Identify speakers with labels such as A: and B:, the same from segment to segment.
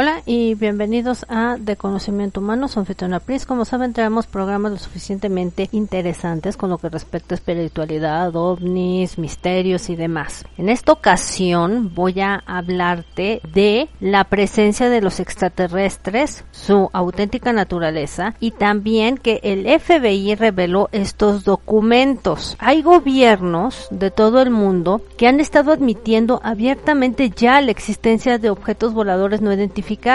A: Hola y bienvenidos a De Conocimiento Humano, soy Anfitriona Pris. Como saben, traemos programas lo suficientemente interesantes con lo que respecta a espiritualidad, ovnis, misterios y demás. En esta ocasión voy a hablarte de la presencia de los extraterrestres, su auténtica naturaleza y también que el FBI reveló estos documentos. Hay gobiernos de todo el mundo que han estado admitiendo abiertamente ya la existencia de objetos voladores no identificados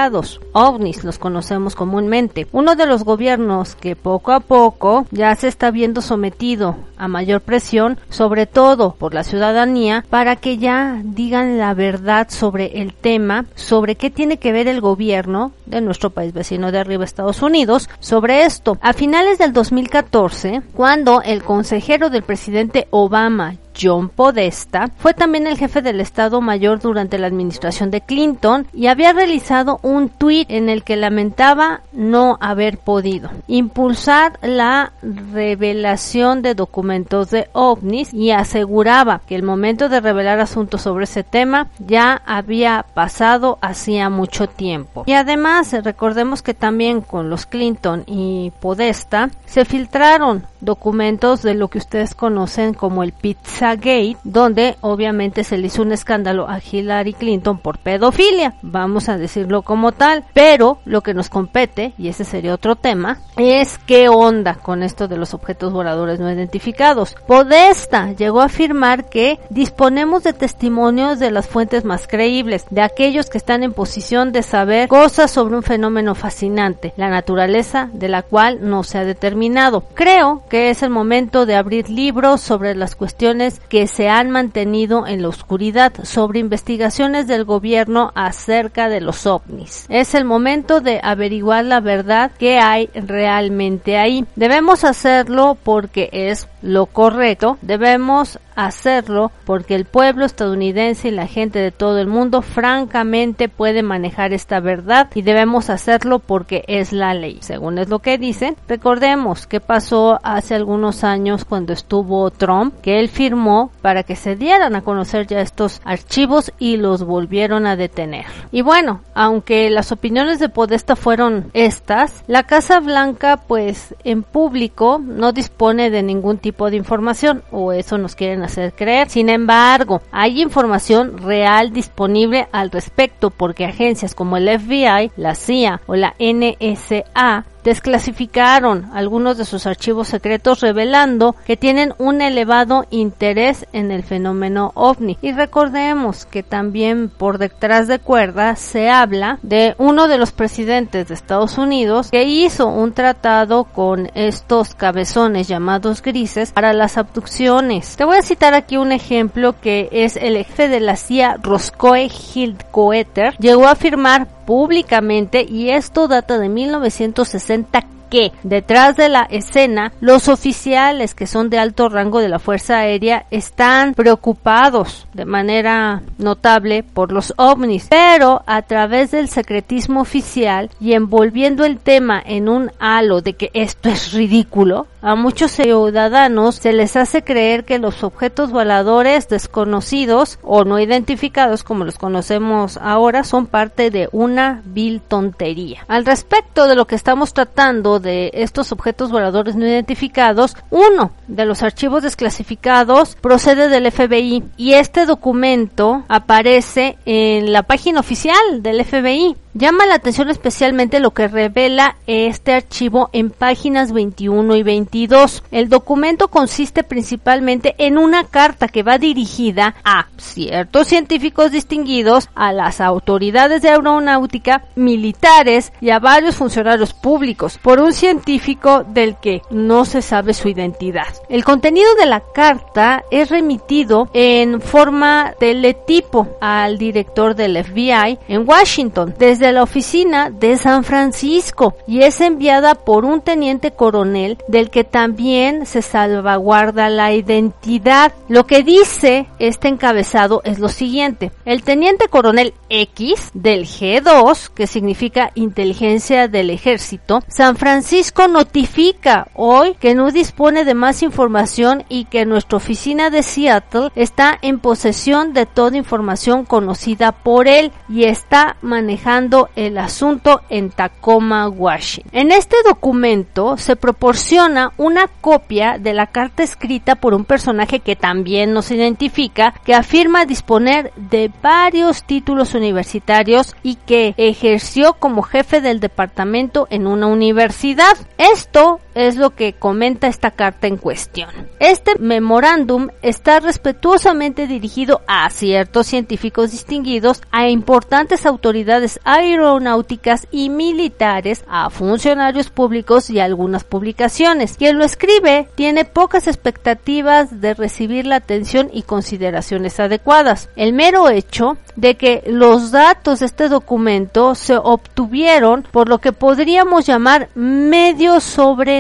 A: ovnis los conocemos comúnmente. Uno de los gobiernos que poco a poco ya se está viendo sometido a mayor presión, sobre todo por la ciudadanía, para que ya digan la verdad sobre el tema, sobre qué tiene que ver el gobierno de nuestro país vecino de arriba, Estados Unidos, sobre esto. A finales del 2014, cuando el consejero del presidente Obama, John Podesta, fue también el jefe del Estado Mayor durante la administración de Clinton y había realizado un tuit en el que lamentaba no haber podido impulsar la revelación de documentos de ovnis y aseguraba que el momento de revelar asuntos sobre ese tema ya había pasado hacía mucho tiempo. Y además recordemos que también con los Clinton y Podesta se filtraron documentos de lo que ustedes conocen como el Pizzagate, donde obviamente se le hizo un escándalo a Hillary Clinton por pedofilia, vamos a decirlo como tal, pero lo que nos compete, y ese sería otro tema, es qué onda con esto de los objetos voladores no identificados. Podesta llegó a afirmar que disponemos de testimonios de las fuentes más creíbles, de aquellos que están en posición de saber cosas sobre un fenómeno fascinante, la naturaleza de la cual no se ha determinado. Creo que es el momento de abrir libros sobre las cuestiones que se han mantenido en la oscuridad, sobre investigaciones del gobierno acerca de los ovnis. Es el momento de averiguar la verdad que hay realmente ahí. Debemos hacerlo porque es lo correcto, debemos hacerlo porque el pueblo estadounidense y la gente de todo el mundo francamente puede manejar esta verdad y debemos hacerlo porque es la ley. Según es lo que dicen, recordemos qué pasó hace algunos años cuando estuvo Trump, que él firmó para que se dieran a conocer ya estos archivos y los volvieron a detener. Y bueno, aunque las opiniones de Podesta fueron estas, la Casa Blanca pues en público no dispone de ningún tipo de información o eso nos quieren hacer creer. Sin embargo, hay información real disponible al respecto porque agencias como el FBI, la CIA o la NSA desclasificaron algunos de sus archivos secretos revelando que tienen un elevado interés en el fenómeno ovni. Y recordemos que también por detrás de cuerda se habla de uno de los presidentes de Estados Unidos que hizo un tratado con estos cabezones llamados grises para las abducciones. Te voy a citar aquí un ejemplo que es el jefe de la CIA Roscoe Hildcoeter llegó a afirmar públicamente y esto data de 1960 que detrás de la escena los oficiales que son de alto rango de la Fuerza Aérea están preocupados de manera notable por los ovnis, pero a través del secretismo oficial y envolviendo el tema en un halo de que esto es ridículo, a muchos ciudadanos se les hace creer que los objetos voladores desconocidos o no identificados como los conocemos ahora son parte de una vil tontería. Al respecto de lo que estamos tratando de estos objetos voladores no identificados, uno de los archivos desclasificados procede del FBI y este documento aparece en la página oficial del FBI. Llama la atención especialmente lo que revela este archivo en páginas 21 y 22. El documento consiste principalmente en una carta que va dirigida a ciertos científicos distinguidos, a las autoridades de aeronáutica, militares y a varios funcionarios públicos por un científico del que no se sabe su identidad. El contenido de la carta es remitido en forma teletipo al director del FBI en Washington desde de la oficina de San Francisco y es enviada por un teniente coronel del que también se salvaguarda la identidad. Lo que dice este encabezado es lo siguiente. El teniente coronel X del G2, que significa inteligencia del ejército, San Francisco notifica hoy que no dispone de más información y que nuestra oficina de Seattle está en posesión de toda información conocida por él y está manejando el asunto en Tacoma, Washington. En este documento se proporciona una copia de la carta escrita por un personaje que también nos identifica, que afirma disponer de varios títulos universitarios y que ejerció como jefe del departamento en una universidad. Esto es lo que comenta esta carta en cuestión. Este memorándum está respetuosamente dirigido a ciertos científicos distinguidos, a importantes autoridades aeronáuticas y militares, a funcionarios públicos y algunas publicaciones. Quien lo escribe tiene pocas expectativas de recibir la atención y consideraciones adecuadas. El mero hecho de que los datos de este documento se obtuvieron por lo que podríamos llamar medios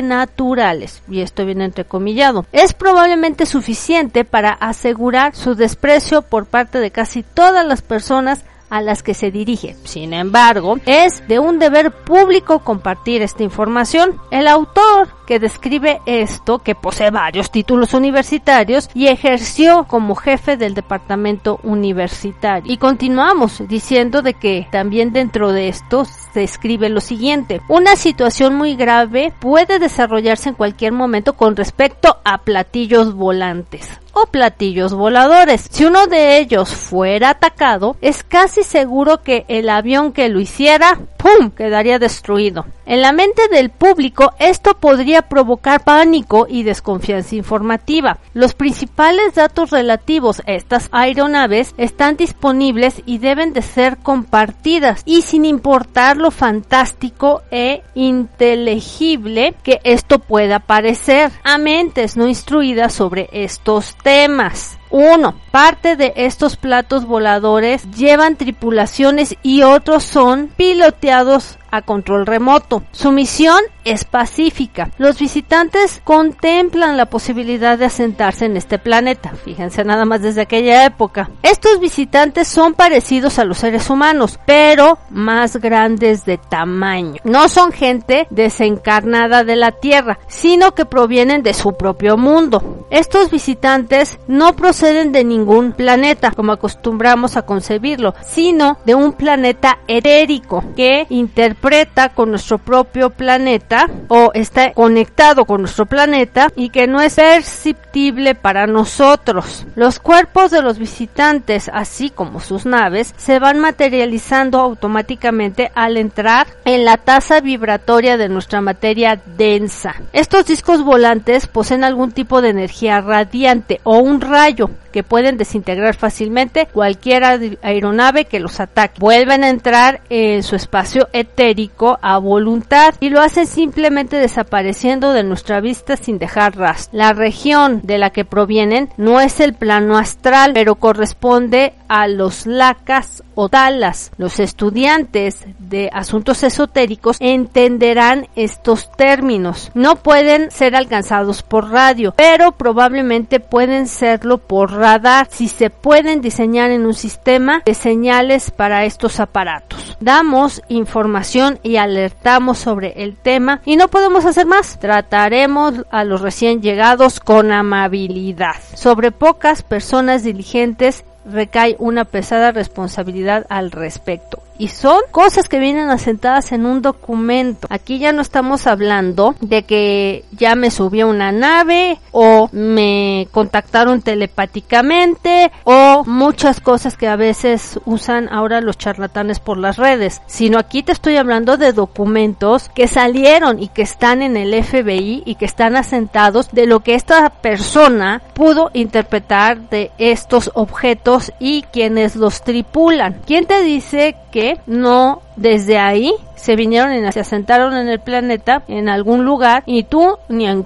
A: sobrenaturales, y esto viene entrecomillado, es probablemente suficiente para asegurar su desprecio por parte de casi todas las personas a las que se dirige. Sin embargo, es de un deber público compartir esta información. El autor que describe esto, que posee varios títulos universitarios y ejerció como jefe del departamento universitario. Y continuamos diciendo de que también dentro de esto se escribe lo siguiente. Una situación muy grave puede desarrollarse en cualquier momento con respecto a platillos volantes o platillos voladores. Si uno de ellos fuera atacado, es casi seguro que el avión que lo hiciera, ¡pum!, quedaría destruido. En la mente del público esto podría provocar pánico y desconfianza informativa. Los principales datos relativos a estas aeronaves están disponibles y deben de ser compartidas y sin importar lo fantástico e inteligible que esto pueda parecer a mentes no instruidas sobre estos temas. 1. Parte de estos platos voladores llevan tripulaciones y otros son piloteados a control remoto. Su misión es pacífica. Los visitantes contemplan la posibilidad de asentarse en este planeta. Fíjense nada más desde aquella época. Estos visitantes son parecidos a los seres humanos, pero más grandes de tamaño. No son gente desencarnada de la Tierra, sino que provienen de su propio mundo. Estos visitantes no de ningún planeta, como acostumbramos a concebirlo, sino de un planeta etérico que interpreta con nuestro propio planeta o está conectado con nuestro planeta y que no es perceptible para nosotros. Los cuerpos de los visitantes, así como sus naves, se van materializando automáticamente al entrar en la tasa vibratoria de nuestra materia densa. Estos discos volantes poseen algún tipo de energía radiante o un rayo mucho. Que pueden desintegrar fácilmente cualquier aeronave que los ataque. Vuelven a entrar en su espacio etérico a voluntad y lo hacen simplemente desapareciendo de nuestra vista sin dejar rastro. La región de la que provienen no es el plano astral, pero corresponde a los lacas o talas. Los estudiantes de asuntos esotéricos entenderán estos términos. No pueden ser alcanzados por radio, pero probablemente pueden serlo por radio radar si se pueden diseñar en un sistema de señales para estos aparatos. Damos información y alertamos sobre el tema y no podemos hacer más. Trataremos a los recién llegados con amabilidad. Sobre pocas personas diligentes recae una pesada responsabilidad al respecto. y son cosas que vienen asentadas en un documento. Aquí ya no estamos hablando de que ya me subí a una nave o me contactaron telepáticamente o muchas cosas que a veces usan ahora los charlatanes por las redes, sino aquí te estoy hablando de documentos que salieron y que están en el FBI y que están asentados de lo que esta persona pudo interpretar de estos objetos y quienes los tripulan. ¿Quién te dice que no desde ahí se vinieron y se asentaron en el planeta en algún lugar y tú ni en.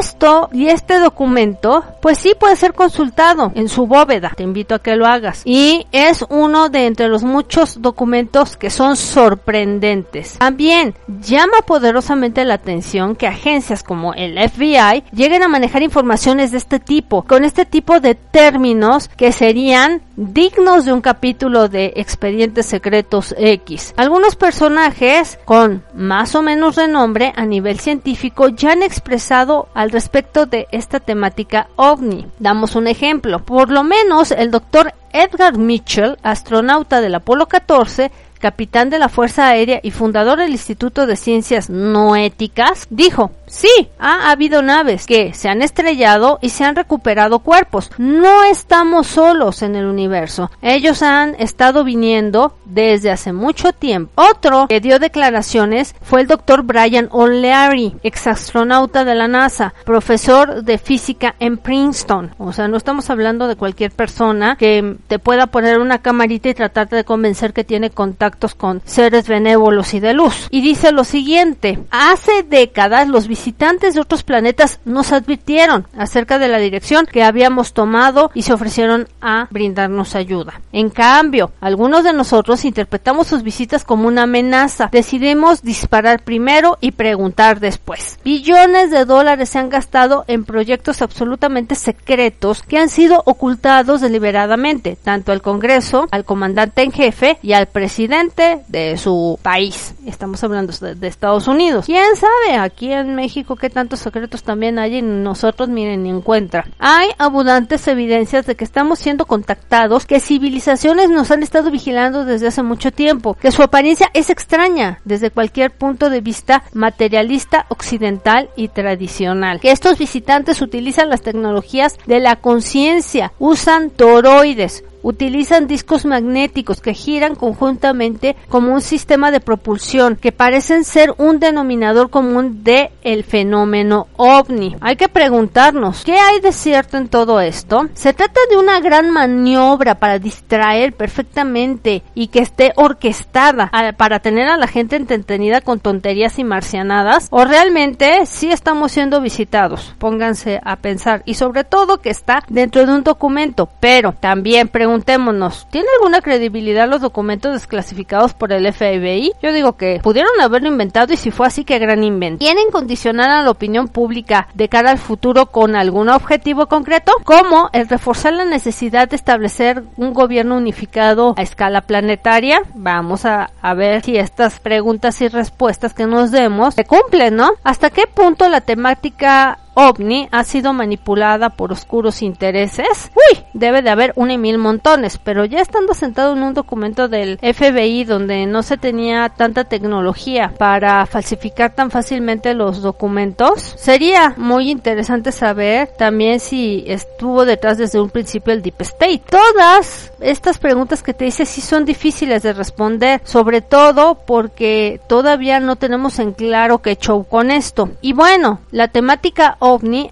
A: Esto y este documento pues sí puede ser consultado en su bóveda. Te invito a que lo hagas. Y es uno de entre los muchos documentos que son sorprendentes. También llama poderosamente la atención que agencias como el FBI lleguen a manejar informaciones de este tipo, con este tipo de términos que serían dignos de un capítulo de expedientes secretos X. Algunos personajes con más o menos renombre a nivel científico ya han expresado al respecto de esta temática ovni. Damos un ejemplo. Por lo menos el doctor Edgar Mitchell, astronauta del Apolo 14, capitán de la Fuerza Aérea y fundador del Instituto de Ciencias No Éticas, dijo, sí, ha habido naves que se han estrellado y se han recuperado cuerpos. No estamos solos en el universo. Ellos han estado viniendo desde hace mucho tiempo. Otro que dio declaraciones fue el doctor Brian O'Leary, exastronauta de la NASA, profesor de física en Princeton. O sea, no estamos hablando de cualquier persona que te pueda poner una camarita y tratarte de convencer que tiene contacto con seres benévolos y de luz. Y dice lo siguiente, hace décadas los visitantes de otros planetas nos advirtieron acerca de la dirección que habíamos tomado y se ofrecieron a brindarnos ayuda. En cambio, algunos de nosotros interpretamos sus visitas como una amenaza. Decidimos disparar primero y preguntar después. Billones de dólares se han gastado en proyectos absolutamente secretos que han sido ocultados deliberadamente, tanto al Congreso, al comandante en jefe y al presidente de su país. Estamos hablando de, Estados Unidos. ¿Quién sabe aquí en México qué tantos secretos también hay y nosotros miren ni encuentra? Hay abundantes evidencias de que estamos siendo contactados, que civilizaciones nos han estado vigilando desde hace mucho tiempo, que su apariencia es extraña desde cualquier punto de vista materialista, occidental y tradicional. Que estos visitantes utilizan las tecnologías de la conciencia, usan toroides, utilizan discos magnéticos que giran conjuntamente como un sistema de propulsión que parecen ser un denominador común de fenómeno ovni. Hay que preguntarnos, ¿qué hay de cierto en todo esto? ¿Se trata de una gran maniobra para distraer perfectamente y que esté orquestada para tener a la gente entretenida con tonterías y marcianadas? ¿O realmente sí estamos siendo visitados? Pónganse a pensar y sobre todo que está dentro de un documento, pero también preguntarnos preguntémonos, ¿tiene alguna credibilidad los documentos desclasificados por el FBI? Yo digo que pudieron haberlo inventado y si fue así, que gran invento. ¿Tienen condicionar a la opinión pública de cara al futuro con algún objetivo concreto? Como el reforzar la necesidad de establecer un gobierno unificado a escala planetaria. Vamos a ver si estas preguntas y respuestas que nos demos se cumplen, ¿no? ¿Hasta qué punto la temática ovni ha sido manipulada por oscuros intereses? Uy, debe de haber un y mil montones, pero ya estando sentado en un documento del FBI donde no se tenía tanta tecnología para falsificar tan fácilmente los documentos, sería muy interesante saber también si estuvo detrás desde un principio el Deep State. Todas estas preguntas que te hice sí son difíciles de responder, sobre todo porque todavía no tenemos en claro qué show con esto. Y bueno, la temática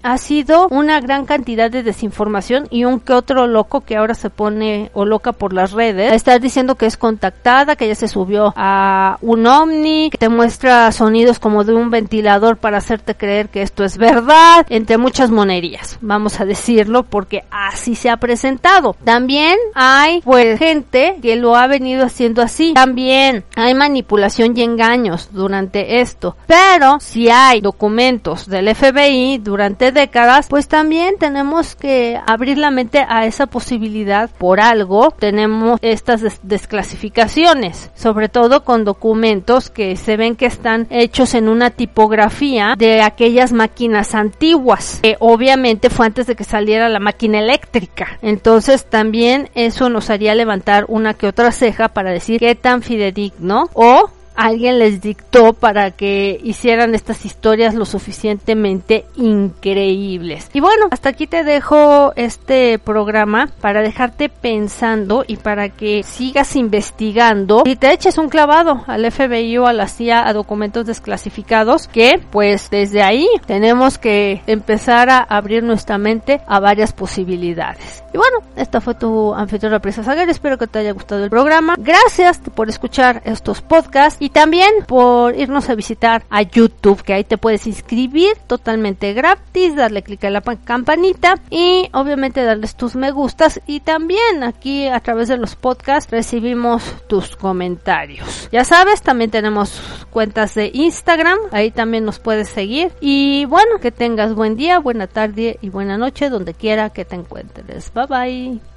A: ha sido una gran cantidad de desinformación y un que otro loco que ahora se pone o loca por las redes a estar diciendo que es contactada, que ya se subió a un ovni, que te muestra sonidos como de un ventilador para hacerte creer que esto es verdad, entre muchas monerías, vamos a decirlo porque así se ha presentado. También hay pues gente que lo ha venido haciendo así. También hay manipulación y engaños durante esto. Pero si hay documentos del FBI durante décadas, pues también tenemos que abrir la mente a esa posibilidad. Por algo tenemos estas desclasificaciones, sobre todo con documentos que se ven que están hechos en una tipografía de aquellas máquinas antiguas, que obviamente fue antes de que saliera la máquina eléctrica. Entonces también eso nos haría levantar una que otra ceja para decir qué tan fidedigno o alguien les dictó para que hicieran estas historias lo suficientemente increíbles. Y bueno, hasta aquí te dejo este programa para dejarte pensando y para que sigas investigando y te eches un clavado al FBI o a la CIA a documentos desclasificados que pues desde ahí tenemos que empezar a abrir nuestra mente a varias posibilidades. Y bueno, esta fue tu anfitriona Prisa Sager, espero que te haya gustado el programa. Gracias por escuchar estos podcasts y también por irnos a visitar a YouTube, que ahí te puedes inscribir totalmente gratis, darle clic a la campanita y obviamente darles tus me gustas y también aquí a través de los podcasts recibimos tus comentarios. Ya sabes, también tenemos cuentas de Instagram, ahí también nos puedes seguir y bueno, que tengas buen día, buena tarde y buena noche donde quiera que te encuentres. Bye bye.